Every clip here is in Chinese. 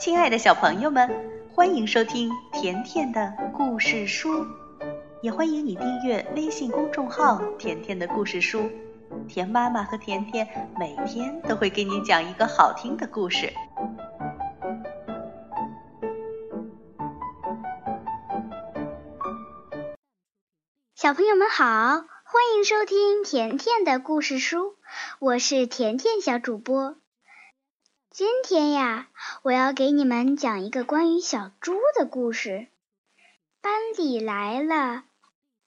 亲爱的小朋友们，欢迎收听甜甜的故事书，也欢迎你订阅微信公众号“甜甜的故事书”。甜妈妈和甜甜每天都会给你讲一个好听的故事。小朋友们好，欢迎收听甜甜的故事书，我是甜甜小主播。今天呀，我要给你们讲一个关于小猪的故事。班里来了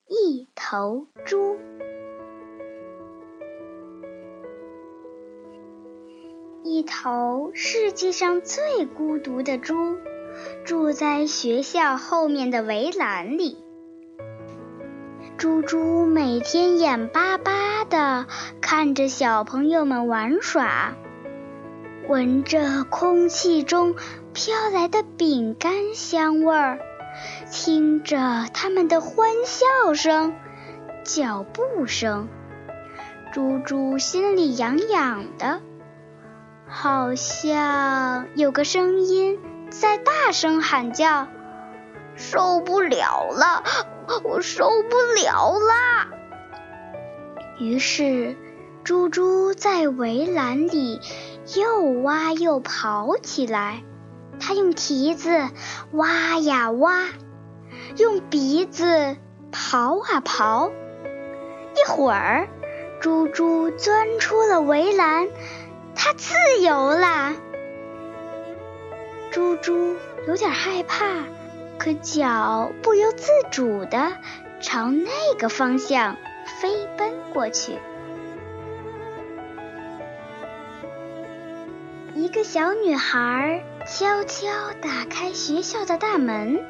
一头猪。一头世界上最孤独的猪，住在学校后面的围栏里。猪猪每天眼巴巴地看着小朋友们玩耍。闻着空气中飘来的饼干香味儿，听着他们的欢笑声、脚步声，猪猪心里痒痒的，好像有个声音在大声喊叫：“受不了了，我受不了啦！”于是，猪猪在围栏里。又挖又刨起来，它用蹄子挖呀挖，用鼻子刨啊刨。一会儿，猪猪钻出了围栏，它自由了。猪猪有点害怕，可脚不由自主地朝那个方向飞奔过去。一个小女孩悄悄打开学校的大门，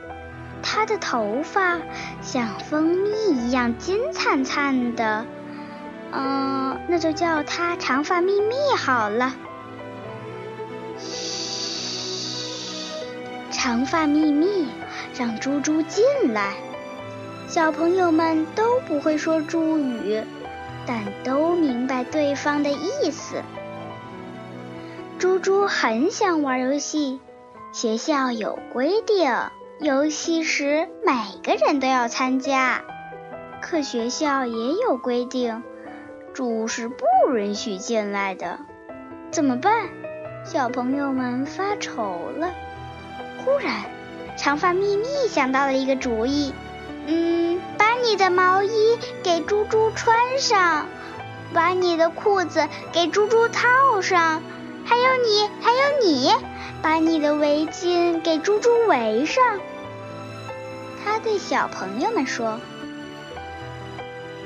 她的头发像蜂蜜一样金灿灿的，嗯，那就叫她长发秘密好了。长发秘密，让猪猪进来。小朋友们都不会说猪语，但都明白对方的意思。猪猪很想玩游戏，学校有规定，游戏时每个人都要参加。可学校也有规定，猪是不允许进来的。怎么办？小朋友们发愁了。忽然，长发咪咪想到了一个主意：嗯，把你的毛衣给猪猪穿上，把你的裤子给猪猪套上。还有你，还有你，把你的围巾给猪猪围上。他对小朋友们说：“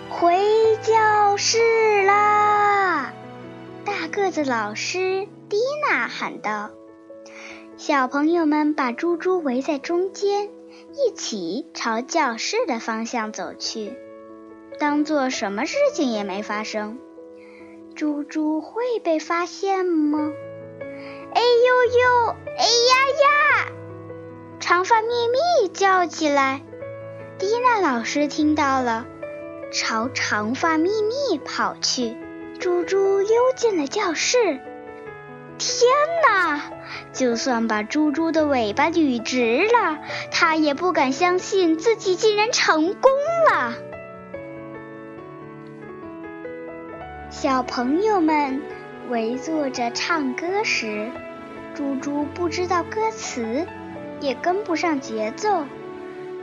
回教室啦！”大个子老师蒂娜喊道。小朋友们把猪猪围在中间，一起朝教室的方向走去，当做什么事情也没发生。猪猪会被发现吗？哎呦呦，哎呀呀！长发咪咪叫起来。蒂娜老师听到了，朝长发咪咪跑去。猪猪溜进了教室。天哪！就算把猪猪的尾巴捋直了，他也不敢相信自己竟然成功了。小朋友们围坐着唱歌时，猪猪不知道歌词，也跟不上节奏，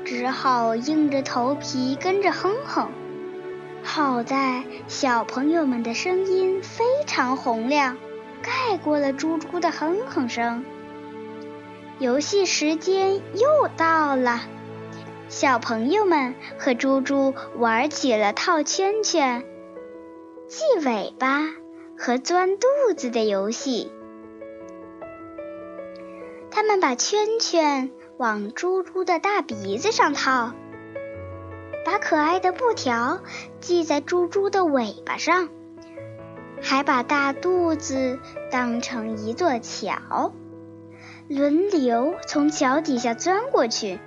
只好硬着头皮跟着哼哼。好在小朋友们的声音非常洪亮，盖过了猪猪的哼哼声。游戏时间又到了，小朋友们和猪猪玩起了套圈圈。系尾巴和钻肚子的游戏，他们把圈圈往猪猪的大鼻子上套，把可爱的布条系在猪猪的尾巴上，还把大肚子当成一座桥，轮流从桥底下钻过去。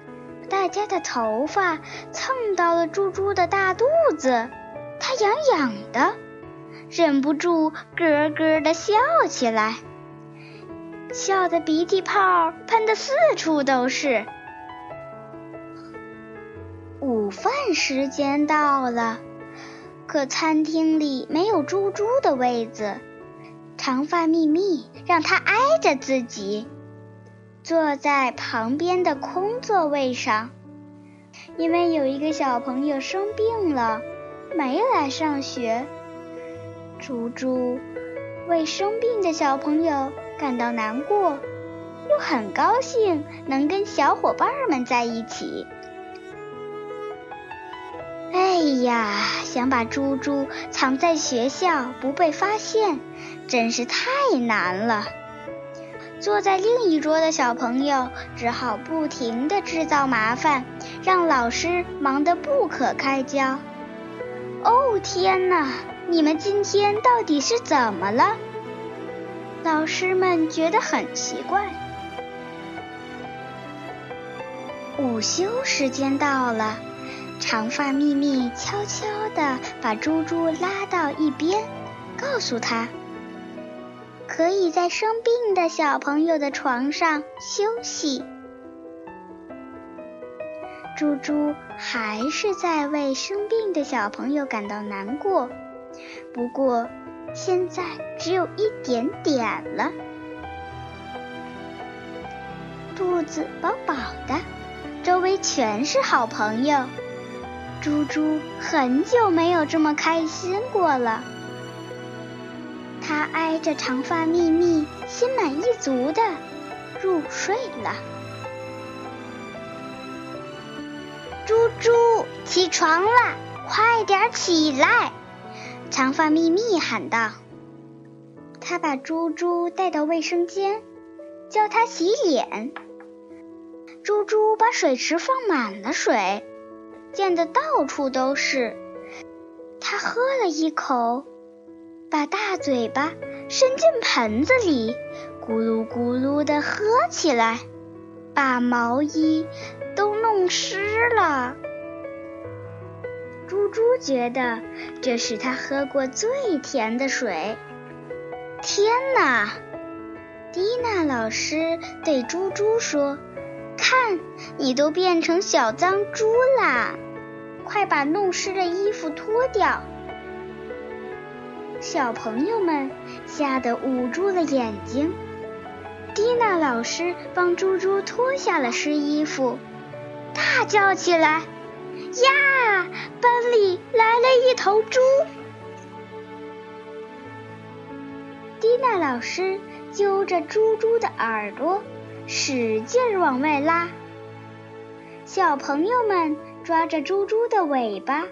大家的头发蹭到了猪猪的大肚子，它痒痒的。忍不住咯咯的笑起来。笑得鼻涕泡喷得四处都是。午饭时间到了，可餐厅里没有猪猪的位子，长发秘密让他挨着自己，坐在旁边的空座位上，因为有一个小朋友生病了，没来上学。猪猪为生病的小朋友感到难过，又很高兴能跟小伙伴们在一起。哎呀，想把猪猪藏在学校不被发现，真是太难了。坐在另一桌的小朋友只好不停的制造麻烦，让老师忙得不可开交。哦天哪，你们今天到底是怎么了？老师们觉得很奇怪。午休时间到了。长发秘密悄悄地把猪猪拉到一边，告诉他：“可以在生病的小朋友的床上休息。”猪猪还是在为生病的小朋友感到难过，不过现在只有一点点了，肚子饱饱的，周围全是好朋友。猪猪很久没有这么开心过了，它挨着长发秘密，心满意足的入睡了。猪猪，起床了，快点起来！长发秘密喊道。他把猪猪带到卫生间，叫它洗脸。猪猪把水池放满了水。溅得到处都是。他喝了一口，把大嘴巴伸进盆子里，咕噜咕噜地喝起来，把毛衣都弄湿了。猪猪觉得这是他喝过最甜的水。天哪！蒂娜老师对猪猪说。看，你都变成小脏猪啦！快把弄湿的衣服脱掉。小朋友们吓得捂住了眼睛。蒂娜老师帮猪猪脱下了湿衣服，大叫起来：“呀，班里来了一头猪！”蒂娜老师揪着猪猪的耳朵。使劲往外拉，小朋友们抓着猪猪的尾巴，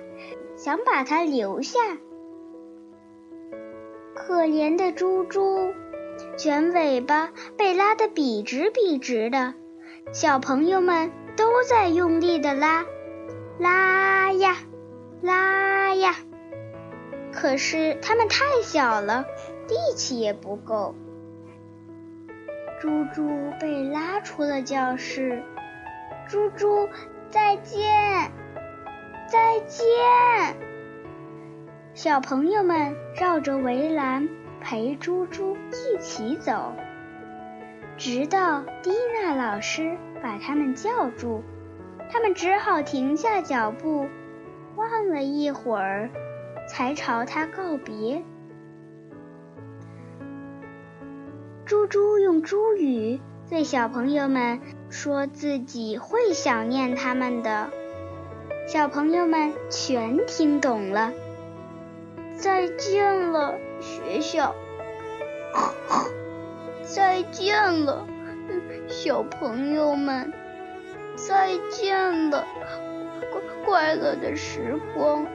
想把它留下。可怜的猪猪，卷尾巴被拉得笔直笔直的，小朋友们都在用力的拉，拉呀，拉呀，可是它们太小了，力气也不够。猪猪被拉出了教室。猪猪，再见，再见！小朋友们绕着围栏陪猪猪一起走，直到蒂娜老师把他们叫住，他们只好停下脚步，望了一会儿，才朝他告别。猪猪用猪语对小朋友们说自己会想念他们的，小朋友们全听懂了。再见了，学校。再见了，小朋友们。再见了，快快乐的时光。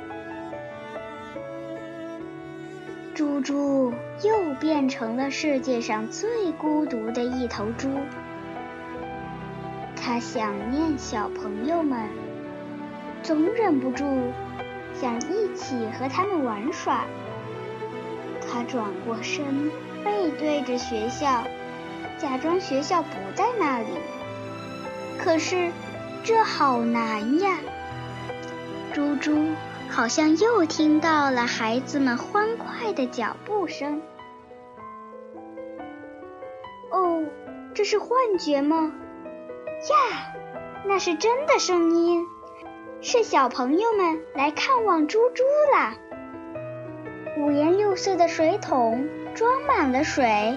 猪猪又变成了世界上最孤独的一头猪，它想念小朋友们，总忍不住想一起和他们玩耍。它转过身，背对着学校，假装学校不在那里。可是这好难呀，猪猪。好像又听到了孩子们欢快的脚步声。哦，这是幻觉吗？呀，那是真的声音，是小朋友们来看望猪猪啦。五颜六色的水桶装满了水，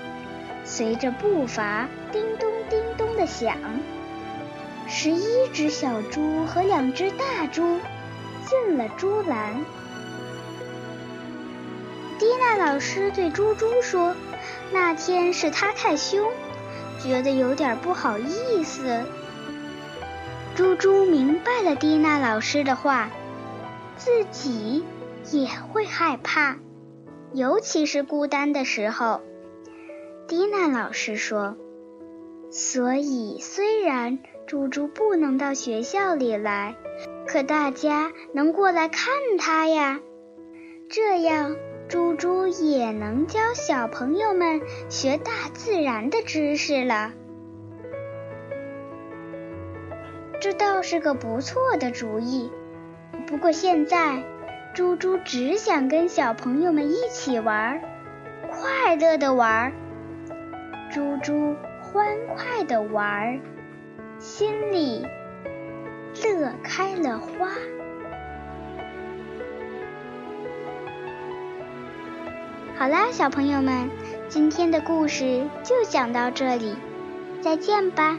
随着步伐叮咚叮咚的响。十一只小猪和两只大猪进了猪栏。蒂娜老师对猪猪说：“那天是他太凶，觉得有点不好意思。”猪猪明白了蒂娜老师的话，自己也会害怕。尤其是孤单的时候，蒂娜老师说：“所以虽然猪猪不能到学校里来，可大家能过来看他呀。这样，猪猪也能教小朋友们学大自然的知识了。这倒是个不错的主意。不过现在……”猪猪只想跟小朋友们一起玩，快乐的玩。猪猪欢快的玩，心里乐开了花。好啦，小朋友们，今天的故事就讲到这里，再见吧。